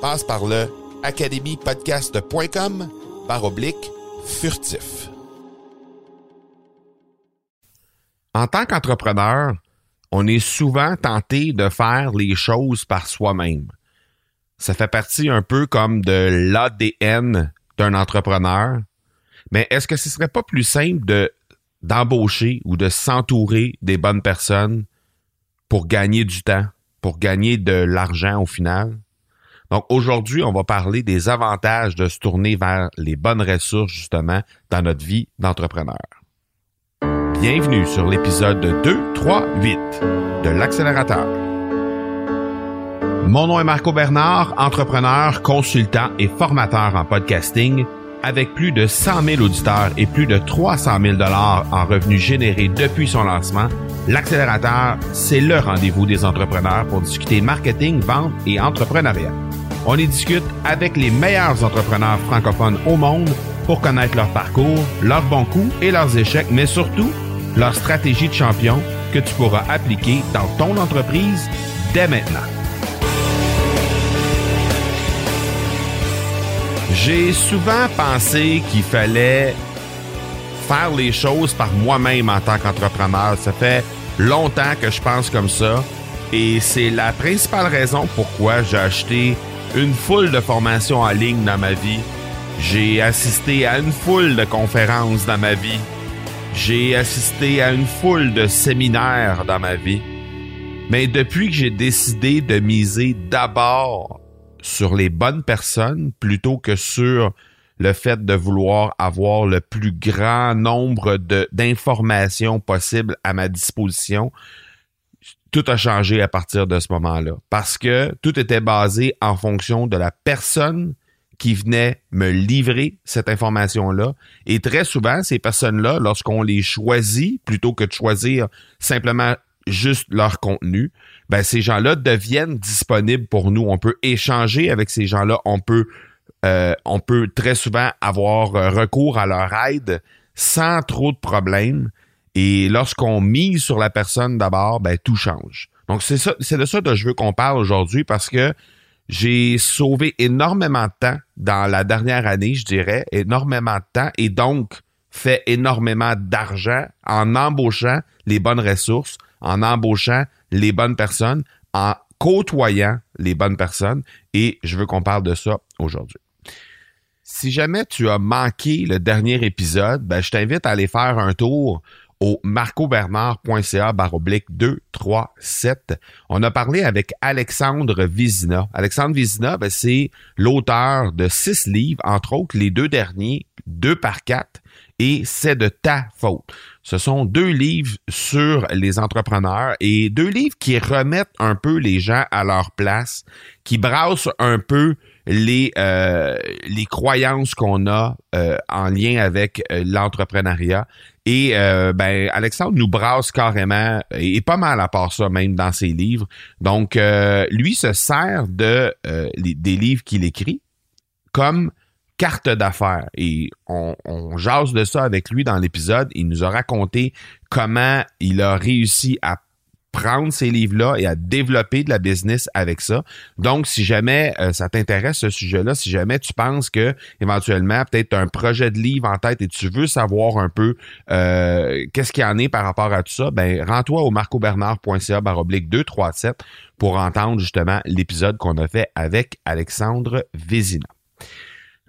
Passe par le academypodcast.com par oblique furtif. En tant qu'entrepreneur, on est souvent tenté de faire les choses par soi-même. Ça fait partie un peu comme de l'ADN d'un entrepreneur. Mais est-ce que ce serait pas plus simple de d'embaucher ou de s'entourer des bonnes personnes pour gagner du temps, pour gagner de l'argent au final? Donc aujourd'hui, on va parler des avantages de se tourner vers les bonnes ressources justement dans notre vie d'entrepreneur. Bienvenue sur l'épisode 2, 3, 8 de l'accélérateur. Mon nom est Marco Bernard, entrepreneur, consultant et formateur en podcasting avec plus de 100 000 auditeurs et plus de 300 000 dollars en revenus générés depuis son lancement, l'accélérateur, c'est le rendez-vous des entrepreneurs pour discuter marketing, vente et entrepreneuriat. On y discute avec les meilleurs entrepreneurs francophones au monde pour connaître leur parcours, leurs bons coups et leurs échecs, mais surtout leur stratégie de champion que tu pourras appliquer dans ton entreprise dès maintenant. J'ai souvent pensé qu'il fallait faire les choses par moi-même en tant qu'entrepreneur. Ça fait longtemps que je pense comme ça et c'est la principale raison pourquoi j'ai acheté une foule de formations en ligne dans ma vie. J'ai assisté à une foule de conférences dans ma vie. J'ai assisté à une foule de séminaires dans ma vie. Mais depuis que j'ai décidé de miser d'abord sur les bonnes personnes plutôt que sur le fait de vouloir avoir le plus grand nombre d'informations possibles à ma disposition, tout a changé à partir de ce moment-là. Parce que tout était basé en fonction de la personne qui venait me livrer cette information-là. Et très souvent, ces personnes-là, lorsqu'on les choisit, plutôt que de choisir simplement juste leur contenu, ben ces gens-là deviennent disponibles pour nous. On peut échanger avec ces gens-là. On peut, euh, on peut très souvent avoir euh, recours à leur aide sans trop de problèmes. Et lorsqu'on mise sur la personne d'abord, ben tout change. Donc c'est ça, c'est de ça que je veux qu'on parle aujourd'hui parce que j'ai sauvé énormément de temps dans la dernière année, je dirais, énormément de temps et donc fait énormément d'argent en embauchant les bonnes ressources, en embauchant les bonnes personnes, en côtoyant les bonnes personnes et je veux qu'on parle de ça aujourd'hui. Si jamais tu as manqué le dernier épisode, ben, je t'invite à aller faire un tour au marcobernard.ca baroblique 237. On a parlé avec Alexandre Vizina. Alexandre Vizina, ben, c'est l'auteur de six livres, entre autres les deux derniers, deux par quatre, et c'est de ta faute. Ce sont deux livres sur les entrepreneurs et deux livres qui remettent un peu les gens à leur place, qui brassent un peu les, euh, les croyances qu'on a euh, en lien avec euh, l'entrepreneuriat. Et ben, Alexandre nous brasse carrément, et pas mal à part ça même dans ses livres. Donc, lui se sert de des livres qu'il écrit comme carte d'affaires. Et on jase de ça avec lui dans l'épisode. Il nous a raconté comment il a réussi à prendre ces livres-là et à développer de la business avec ça. Donc, si jamais euh, ça t'intéresse ce sujet-là, si jamais tu penses que éventuellement peut-être un projet de livre en tête et tu veux savoir un peu euh, qu'est-ce qu'il y en est par rapport à tout ça, ben rends-toi au marcobernard.ca baroblique 237 pour entendre justement l'épisode qu'on a fait avec Alexandre Vézina.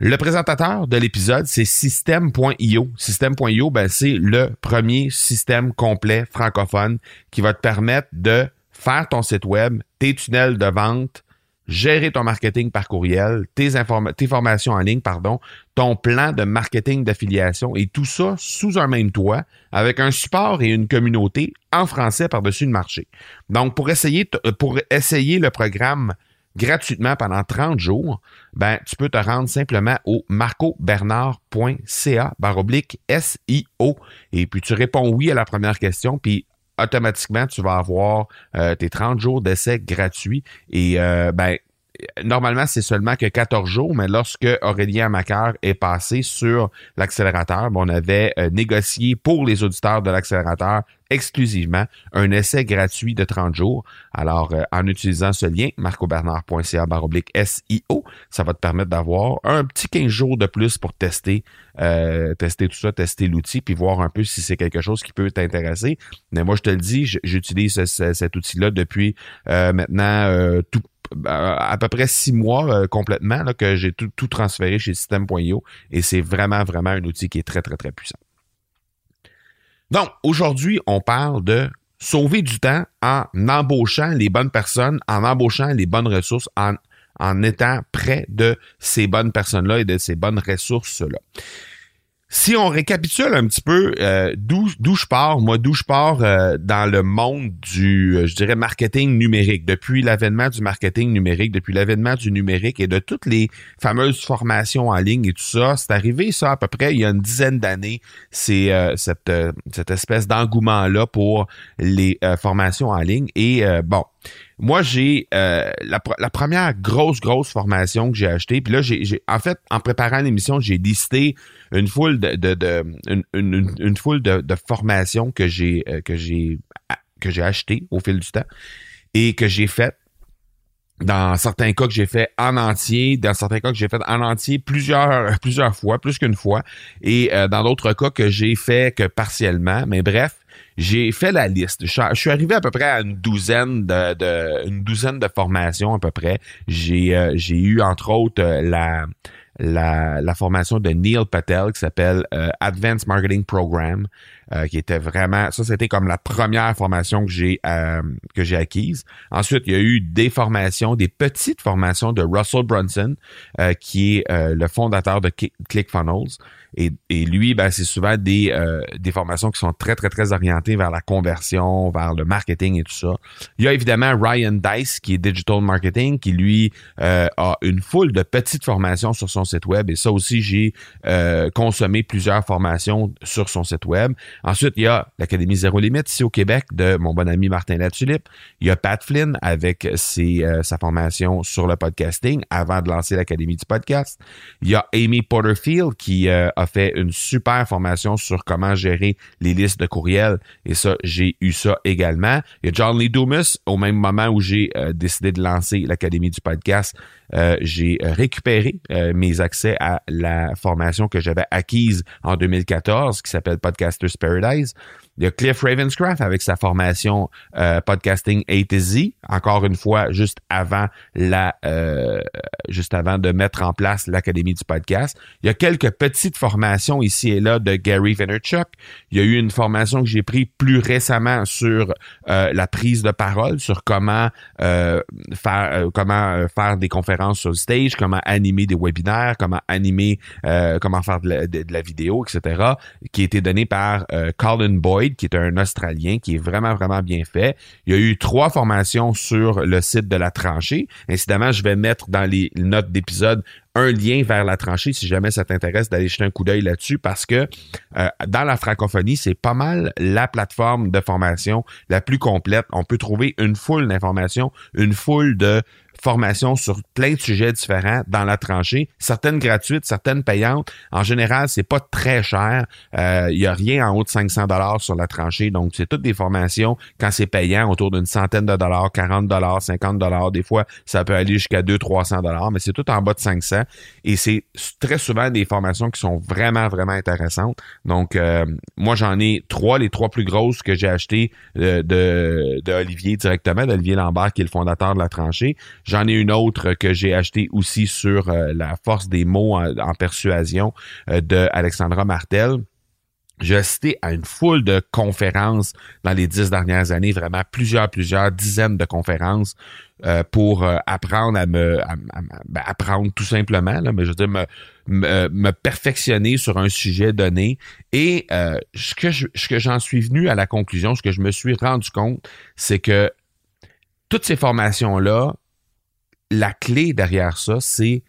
Le présentateur de l'épisode, c'est System.io. System.io, ben, c'est le premier système complet francophone qui va te permettre de faire ton site web, tes tunnels de vente, gérer ton marketing par courriel, tes, tes formations en ligne, pardon, ton plan de marketing d'affiliation et tout ça sous un même toit avec un support et une communauté en français par-dessus le marché. Donc, pour essayer, pour essayer le programme gratuitement pendant 30 jours, ben, tu peux te rendre simplement au marcobernard.ca baroblique SIO et puis tu réponds oui à la première question puis automatiquement tu vas avoir euh, tes 30 jours d'essai gratuits. Et euh, ben normalement, c'est seulement que 14 jours, mais lorsque Aurélien Macar est passé sur l'accélérateur, on avait euh, négocié pour les auditeurs de l'accélérateur exclusivement un essai gratuit de 30 jours. Alors, euh, en utilisant ce lien, marcobernard.ca baroblique SIO, ça va te permettre d'avoir un petit 15 jours de plus pour tester, euh, tester tout ça, tester l'outil, puis voir un peu si c'est quelque chose qui peut t'intéresser. Mais moi, je te le dis, j'utilise cet outil-là depuis maintenant tout à peu près six mois euh, complètement là, que j'ai tout, tout, transféré chez System.io et c'est vraiment, vraiment un outil qui est très, très, très puissant. Donc, aujourd'hui, on parle de sauver du temps en embauchant les bonnes personnes, en embauchant les bonnes ressources, en, en étant près de ces bonnes personnes-là et de ces bonnes ressources-là. Si on récapitule un petit peu euh, d'où je pars, moi d'où je pars euh, dans le monde du, euh, je dirais marketing numérique, depuis l'avènement du marketing numérique, depuis l'avènement du numérique et de toutes les fameuses formations en ligne et tout ça, c'est arrivé ça à peu près il y a une dizaine d'années. C'est cette cette espèce d'engouement là pour les formations en ligne et bon. Moi, j'ai la, la, première grosse, grosse formation que j'ai achetée. Puis là, j'ai, en fait, en préparant l'émission, j'ai listé une foule de, de, de une, une, foule de, de formations que j'ai euh, que j'ai que j'ai acheté au fil du temps et que j'ai fait dans certains cas que j'ai fait en entier, dans certains cas que j'ai fait en entier plusieurs plusieurs fois, plus qu'une fois, et euh, dans d'autres cas que j'ai fait que partiellement. Mais bref, j'ai fait la liste. Je, suis arrivé à peu près à une douzaine de, de une douzaine de formations à peu près. J'ai euh, j'ai eu entre autres la la, la, formation de Neil Patel qui s'appelle euh, Advanced Marketing Program, euh, qui était vraiment, ça c'était comme la première formation que j'ai euh, que j'ai acquise. Ensuite, il y a eu des formations, des petites formations de Russell Brunson, qui est le fondateur de ClickFunnels. Et, et lui, ben, c'est souvent des, euh, des formations qui sont très, très, très orientées vers la conversion, vers le marketing et tout ça. Il y a évidemment Ryan Dice, qui est Digital Marketing, qui lui euh, a une foule de petites formations sur son site web. Et ça aussi, j'ai euh, consommé plusieurs formations sur son site web. Ensuite, il y a l'Académie Zéro Limite ici au Québec de mon bon ami Martin Latulippe. Il y a Pat Flynn avec ses, sa formation sur le podcasting avant de lancer l'Académie du podcast. Il y a Amy Porterfield qui a a fait une super formation sur comment gérer les listes de courriels. Et ça, j'ai eu ça également. Il y a John Lee Dumas, au même moment où j'ai euh, décidé de lancer l'Académie du podcast, euh, j'ai récupéré euh, mes accès à la formation que j'avais acquise en 2014 qui s'appelle Podcasters Paradise. Il y a Cliff Ravenscraft avec sa formation euh, podcasting A to Z, encore une fois juste avant la euh, juste avant de mettre en place l'académie du podcast. Il y a quelques petites formations ici et là de Gary Vaynerchuk. Il y a eu une formation que j'ai prise plus récemment sur euh, la prise de parole, sur comment faire comment faire des conférences sur le stage, comment animer des webinaires, comment animer comment faire de la, vidéo, etc. qui a été donné par Colin Boyd qui est un Australien, qui est vraiment, vraiment bien fait. Il y a eu trois formations sur le site de la tranchée. Incidemment, je vais mettre dans les notes d'épisode un lien vers la tranchée si jamais ça t'intéresse d'aller jeter un coup d'œil là-dessus parce que euh, dans la francophonie, c'est pas mal la plateforme de formation la plus complète. On peut trouver une foule d'informations, une foule de formations sur plein de sujets différents dans la tranchée, certaines gratuites, certaines payantes. En général, c'est pas très cher. Il euh, y a rien en haut de 500 dollars sur la tranchée, donc c'est toutes des formations quand c'est payant autour d'une centaine de dollars, 40 dollars, 50 dollars. Des fois, ça peut aller jusqu'à 200, 300 dollars, mais c'est tout en bas de 500. Et c'est très souvent des formations qui sont vraiment, vraiment intéressantes. Donc, euh, moi, j'en ai trois, les trois plus grosses que j'ai achetées euh, de, de Olivier directement, d'Olivier Lambert, qui est le fondateur de la tranchée. J'en ai une autre que j'ai achetée aussi sur euh, la force des mots en, persuasion euh, de Alexandra Martel. J'ai assisté à une foule de conférences dans les dix dernières années, vraiment plusieurs, plusieurs dizaines de conférences euh, pour apprendre à me ben, apprendre tout simplement, là, mais je veux dire me, me, perfectionner sur un sujet donné. Et ce que ce que j'en suis venu à la conclusion, ce que je me suis rendu compte, c'est que toutes ces formations-là la clé derrière ça, c'est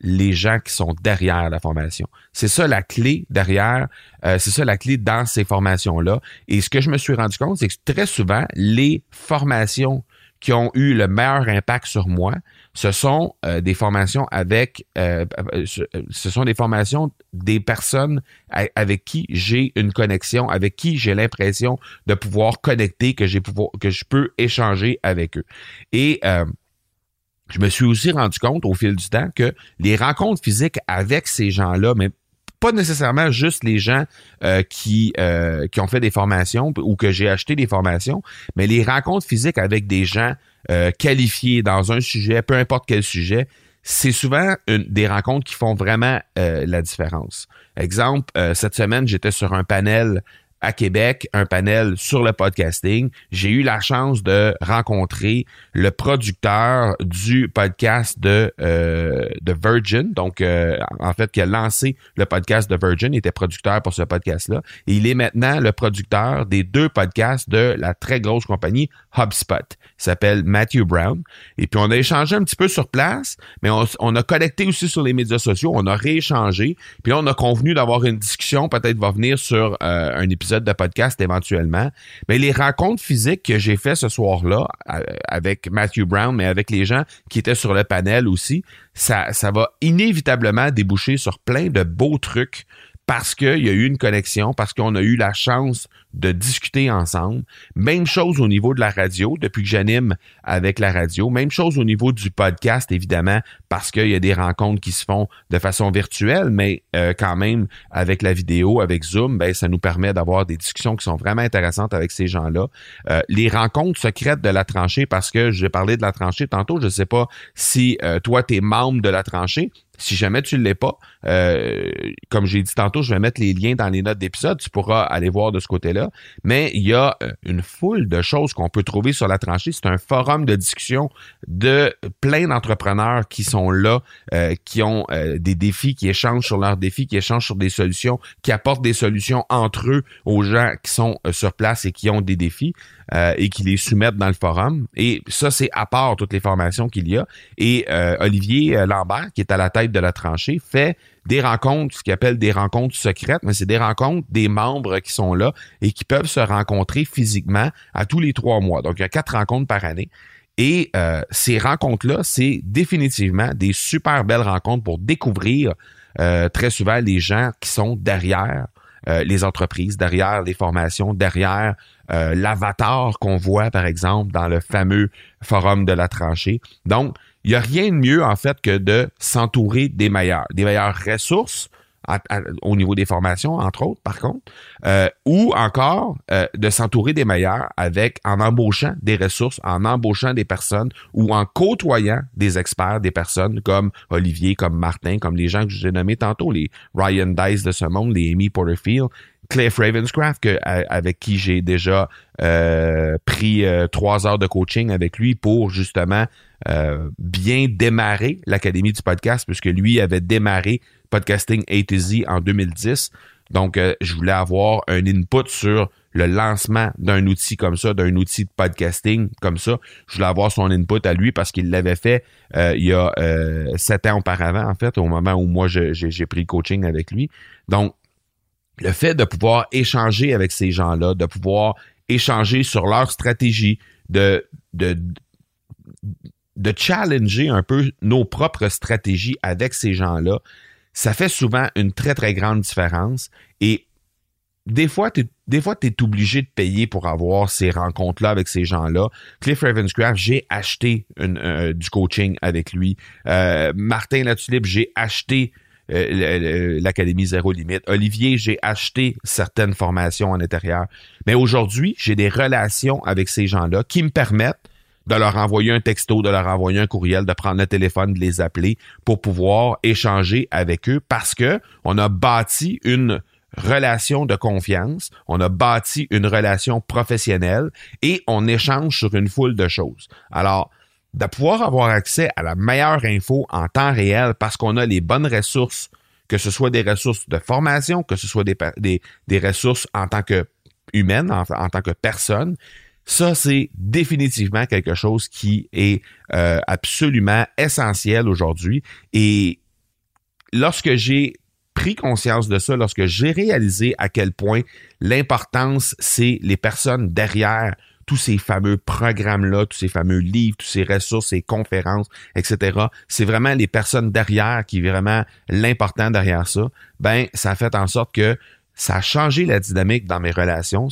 les gens qui sont derrière la formation. C'est ça la clé derrière, euh, c'est ça la clé dans ces formations-là. Et ce que je me suis rendu compte, c'est que très souvent, les formations qui ont eu le meilleur impact sur moi, ce sont euh, des formations avec, euh, ce sont des formations des personnes avec qui j'ai une connexion, avec qui j'ai l'impression de pouvoir connecter, que j'ai pouvoir, que je peux échanger avec eux. Et je me suis aussi rendu compte au fil du temps que les rencontres physiques avec ces gens-là, mais pas nécessairement juste les gens euh, qui, euh, qui ont fait des formations ou que j'ai acheté des formations, mais les rencontres physiques avec des gens euh, qualifiés dans un sujet, peu importe quel sujet, c'est souvent des rencontres qui font vraiment la différence. Exemple, cette semaine, j'étais sur un panel à Québec un panel sur le podcasting. J'ai eu la chance de rencontrer le producteur du podcast de, euh, de Virgin, donc euh, en fait qui a lancé le podcast de Virgin, il était producteur pour ce podcast-là. Et il est maintenant le producteur des deux podcasts de la très grosse compagnie HubSpot. Il s'appelle Matthew Brown. Et puis on a échangé un petit peu sur place, mais on, a connecté aussi sur les médias sociaux, on a rééchangé. Puis là, on a convenu d'avoir une discussion, peut-être va venir sur euh, un épisode de podcast éventuellement. Mais les rencontres physiques que j'ai fait ce soir-là avec Matthew Brown, mais avec les gens qui étaient sur le panel aussi, ça, ça va inévitablement déboucher sur plein de beaux trucs parce qu'il y a eu une connexion, parce qu'on a eu la chance de discuter ensemble. Même chose au niveau de la radio, depuis que j'anime avec la radio. Même chose au niveau du podcast, évidemment, parce qu'il y a des rencontres qui se font de façon virtuelle, mais euh, quand même avec la vidéo, avec Zoom, ben, ça nous permet d'avoir des discussions qui sont vraiment intéressantes avec ces gens-là. Euh, les rencontres secrètes de la tranchée, parce que j'ai parlé de la tranchée tantôt, je ne sais pas si euh, toi, tu es membre de la tranchée, si jamais tu ne l'es pas, comme j'ai dit tantôt, je vais mettre les liens dans les notes d'épisode. Tu pourras aller voir de ce côté-là mais il y a euh, une foule de choses qu'on peut trouver sur la tranchée. C'est un forum de discussion de plein d'entrepreneurs qui sont là, euh, qui ont euh, des défis, qui échangent sur leurs défis, qui échangent sur des solutions, qui apportent des solutions entre eux aux gens qui sont sur place et qui ont des défis. et qui les soumettent dans le forum. Et ça, c'est à part toutes les formations qu'il y a. Et Olivier Lambert, qui est à la tête de la tranchée, fait des rencontres, ce qu'il appelle des rencontres secrètes, mais c'est des rencontres des membres qui sont là et qui peuvent se rencontrer physiquement à tous les trois mois. Donc, il y a quatre rencontres par année. Et euh, ces rencontres-là, c'est définitivement des super belles rencontres pour découvrir euh, très souvent les gens qui sont derrière euh, les entreprises, derrière les formations, derrière l'avatar qu'on voit, par exemple, dans le fameux forum de la tranchée. Donc, il n'y a rien de mieux, en fait, que de s'entourer des meilleurs, des meilleures ressources au niveau des formations, entre autres, par contre, euh, ou encore euh, de s'entourer des meilleurs avec en embauchant des ressources, en embauchant des personnes ou en côtoyant des experts, des personnes comme Olivier, comme Martin, comme les gens que j'ai nommés tantôt, les Ryan Dice de ce monde, les Amy Porterfield, Cliff Ravenscraft, que, avec qui j'ai déjà euh, pris trois heures de coaching avec lui pour justement euh, bien démarrer l'Académie du podcast, puisque lui avait démarré Podcasting A to Z en 2010. Donc, euh, je voulais avoir un input sur le lancement d'un outil comme ça, d'un outil de podcasting comme ça. Je voulais avoir son input à lui parce qu'il l'avait fait euh, il y a euh, sept ans auparavant, en fait, au moment où moi j'ai pris coaching avec lui. Donc, le fait de pouvoir échanger avec ces gens-là, de pouvoir échanger sur leur stratégie, de, de, de challenger un peu nos propres stratégies avec ces gens-là, ça fait souvent une très, très grande différence. Et des fois, tu es obligé de payer pour avoir ces rencontres-là avec ces gens-là. Cliff Ravenscraft, j'ai acheté euh, du coaching avec lui. Euh, Martin Latulippe, j'ai acheté euh, l'Académie Zéro Limite. Olivier, j'ai acheté certaines formations en intérieur. Mais aujourd'hui, j'ai des relations avec ces gens-là qui me permettent de leur envoyer un texto, de leur envoyer un courriel, de prendre le téléphone, de les appeler pour pouvoir échanger avec eux parce que on a bâti une relation de confiance, on a bâti une relation professionnelle et on échange sur une foule de choses. Alors, de pouvoir avoir accès à la meilleure info en temps réel parce qu'on a les bonnes ressources, que ce soit des ressources de formation, que ce soit des, des, ressources en tant que humaine, en, tant que personne, ça, c'est définitivement quelque chose qui est euh, absolument essentiel aujourd'hui. Et lorsque j'ai pris conscience de ça, lorsque j'ai réalisé à quel point l'importance, c'est les personnes derrière tous ces fameux programmes-là, tous ces fameux livres, tous ces ressources, ces conférences, etc. C'est vraiment les personnes derrière qui est vraiment l'important derrière ça. Ben, ça a fait en sorte que ça a changé la dynamique dans mes relations.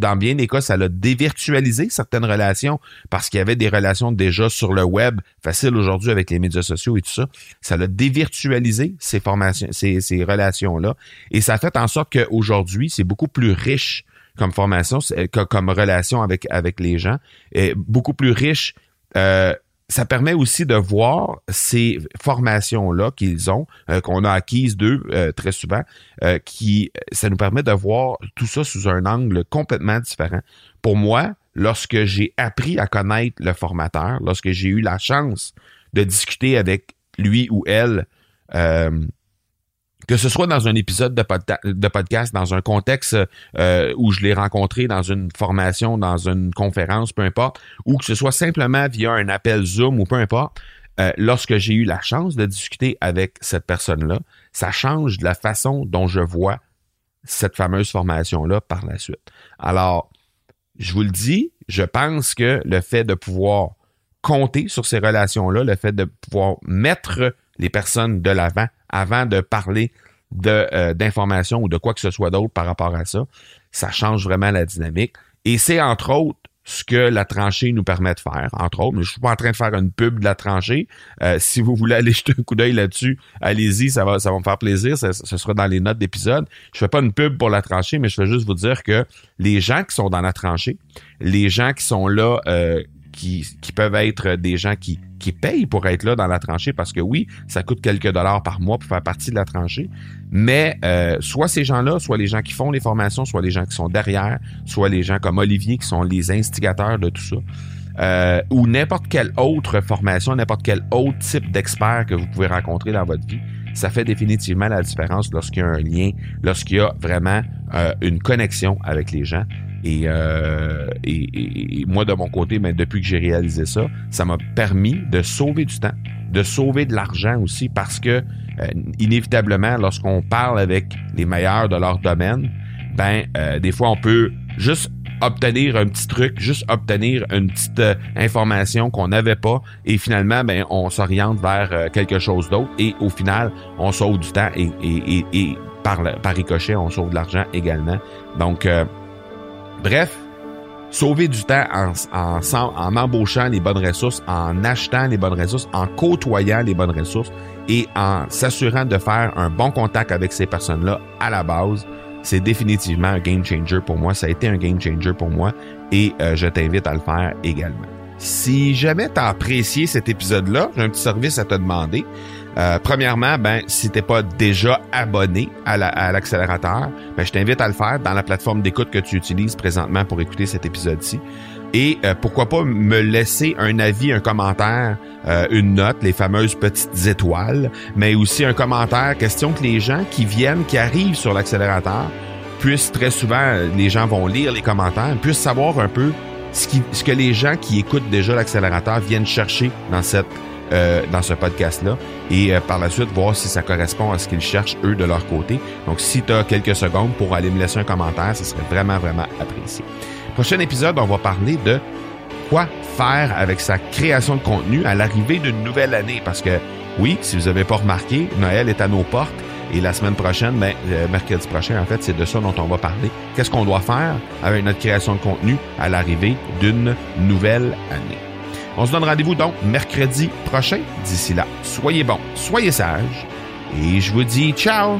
Dans bien des cas, ça a dévirtualisé certaines relations parce qu'il y avait des relations déjà sur le web, facile aujourd'hui avec les médias sociaux et tout ça. Ça l'a dévirtualisé ces formations, ces, ces relations-là. Et ça a fait en sorte qu'aujourd'hui, c'est beaucoup plus riche comme formation, comme relation avec, avec les gens, et beaucoup plus riche euh, ça permet aussi de voir ces formations-là qu'ils ont, euh, qu'on a acquises d'eux euh, très souvent, euh, qui ça nous permet de voir tout ça sous un angle complètement différent. Pour moi, lorsque j'ai appris à connaître le formateur, lorsque j'ai eu la chance de discuter avec lui ou elle que ce soit dans un épisode de, podcast, dans un contexte euh, où je l'ai rencontré dans une formation, dans une conférence, peu importe, ou que ce soit simplement via un appel Zoom ou peu importe, euh, lorsque j'ai eu la chance de discuter avec cette personne-là, ça change de la façon dont je vois cette fameuse formation-là par la suite. Alors, je vous le dis, je pense que le fait de pouvoir compter sur ces relations-là, le fait de pouvoir mettre les personnes de l'avant avant de parler de euh, d'informations ou de quoi que ce soit d'autre par rapport à ça. Ça change vraiment la dynamique. Et c'est entre autres ce que la tranchée nous permet de faire, entre autres. Mais je suis pas en train de faire une pub de la tranchée. Euh, si vous voulez aller jeter un coup d'œil là-dessus, allez-y, ça va, ça va me faire plaisir. Ce sera dans les notes d'épisode. Je fais pas une pub pour la tranchée, mais je vais juste vous dire que les gens qui sont dans la tranchée, les gens qui sont là, euh, qui, peuvent être des gens qui qui payent pour être là dans la tranchée parce que oui, ça coûte quelques dollars par mois pour faire partie de la tranchée. Mais euh, soit ces gens-là, soit les gens qui font les formations, soit les gens qui sont derrière, soit les gens comme Olivier qui sont les instigateurs de tout ça. Euh, ou n'importe quelle autre formation, n'importe quel autre type d'expert que vous pouvez rencontrer dans votre vie, ça fait définitivement la différence lorsqu'il y a un lien, lorsqu'il y a vraiment euh, une connexion avec les gens. Euh, et, moi, de mon côté, ben, depuis que j'ai réalisé ça, ça m'a permis de sauver du temps, de sauver de l'argent aussi, parce que euh, inévitablement, lorsqu'on parle avec les meilleurs de leur domaine, ben des fois, on peut juste obtenir un petit truc, juste obtenir une petite information qu'on n'avait pas, et finalement, ben on s'oriente vers quelque chose d'autre, et au final, on sauve du temps et, et par, par ricochet, on sauve de l'argent également. Donc Bref, sauver du temps en, en, embauchant les bonnes ressources, en achetant les bonnes ressources, en côtoyant les bonnes ressources et en s'assurant de faire un bon contact avec ces personnes-là à la base, c'est définitivement un game changer pour moi. Ça a été un game changer pour moi et euh, je t'invite à le faire également. Si jamais tu as apprécié cet épisode-là, j'ai un petit service à te demander. Euh, premièrement, ben, si t'es pas déjà abonné à l'accélérateur, ben, je t'invite à le faire dans la plateforme d'écoute que tu utilises présentement pour écouter cet épisode-ci. Et euh, pourquoi pas me laisser un avis, un commentaire, euh, une note, les fameuses petites étoiles, mais aussi un commentaire, question que les gens qui viennent, qui arrivent sur l'accélérateur, puissent très souvent, les gens vont lire les commentaires, puissent savoir un peu ce, que les gens qui écoutent déjà l'accélérateur viennent chercher dans cette euh, ce podcast-là et euh, par la suite voir si ça correspond à ce qu'ils cherchent eux de leur côté. Donc si tu as quelques secondes pour aller me laisser un commentaire, ce serait vraiment, vraiment apprécié. Prochain épisode, on va parler de quoi faire avec sa création de contenu à l'arrivée d'une nouvelle année. Parce que oui, si vous n'avez pas remarqué, Noël est à nos portes. Et la semaine prochaine, ben, euh, mercredi prochain, en fait, c'est de ça dont on va parler. Qu'est-ce qu'on doit faire avec notre création de contenu à l'arrivée d'une nouvelle année? On se donne rendez-vous donc mercredi prochain. D'ici là, soyez bons, soyez sages et je vous dis ciao